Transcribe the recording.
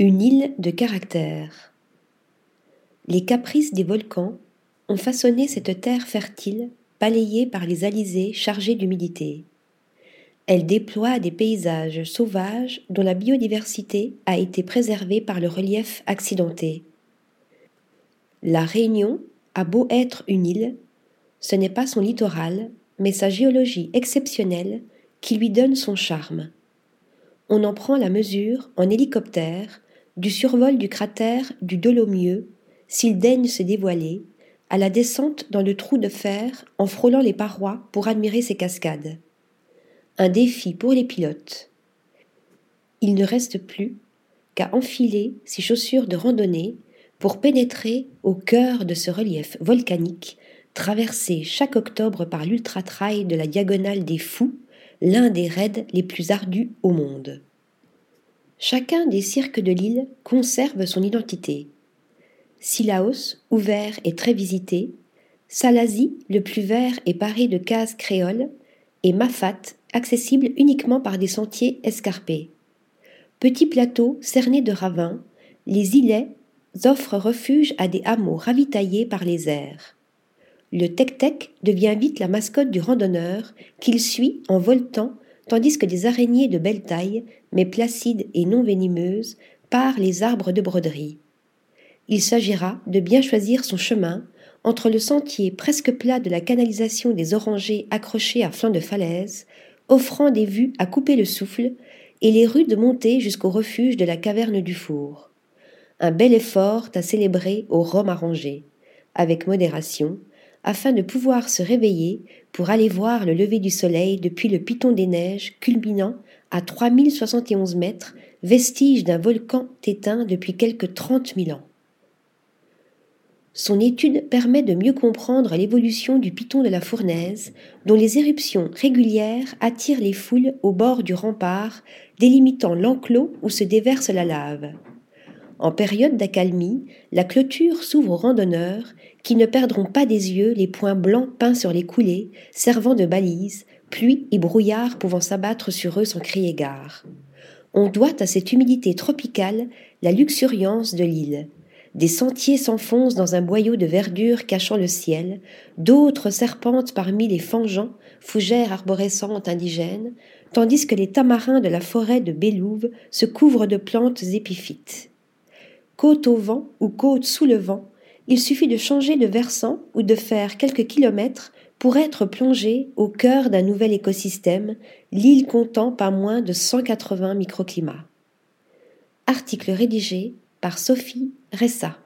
Une île de caractère. Les caprices des volcans ont façonné cette terre fertile, balayée par les alizés chargés d'humidité. Elle déploie des paysages sauvages dont la biodiversité a été préservée par le relief accidenté. La Réunion a beau être une île, ce n'est pas son littoral, mais sa géologie exceptionnelle qui lui donne son charme. On en prend la mesure en hélicoptère du survol du cratère du Dolomieu, s'il daigne se dévoiler, à la descente dans le trou de fer en frôlant les parois pour admirer ses cascades. Un défi pour les pilotes. Il ne reste plus qu'à enfiler ses chaussures de randonnée pour pénétrer au cœur de ce relief volcanique traversé chaque octobre par l'ultra-trail de la Diagonale des Fous, l'un des raids les plus ardus au monde. Chacun des cirques de l'île conserve son identité. Silaos, ouvert et très visité, Salazie, le plus vert et paré de cases créoles, et Mafat, accessible uniquement par des sentiers escarpés. Petits plateaux cernés de ravins, les îlets offrent refuge à des hameaux ravitaillés par les airs. Le tec-tec devient vite la mascotte du randonneur qu'il suit en voltant tandis que des araignées de belle taille, mais placides et non venimeuses, parent les arbres de broderie. Il s'agira de bien choisir son chemin entre le sentier presque plat de la canalisation des orangers accrochés à flanc de falaise, offrant des vues à couper le souffle, et les rues de montée jusqu'au refuge de la caverne du four. Un bel effort à célébrer au rhum arrangé, avec modération, afin de pouvoir se réveiller pour aller voir le lever du soleil depuis le piton des neiges culminant à 3071 mètres, vestige d'un volcan éteint depuis quelque trente mille ans. Son étude permet de mieux comprendre l'évolution du piton de la fournaise, dont les éruptions régulières attirent les foules au bord du rempart, délimitant l'enclos où se déverse la lave. En période d'accalmie, la clôture s'ouvre aux randonneurs qui ne perdront pas des yeux les points blancs peints sur les coulées, servant de balises, pluie et brouillard pouvant s'abattre sur eux sans crier gare. On doit à cette humidité tropicale la luxuriance de l'île. Des sentiers s'enfoncent dans un boyau de verdure cachant le ciel, d'autres serpentent parmi les fangeants, fougères arborescentes indigènes, tandis que les tamarins de la forêt de Bélouve se couvrent de plantes épiphytes côte au vent ou côte sous le vent, il suffit de changer de versant ou de faire quelques kilomètres pour être plongé au cœur d'un nouvel écosystème, l'île comptant pas moins de 180 microclimats. Article rédigé par Sophie Ressa.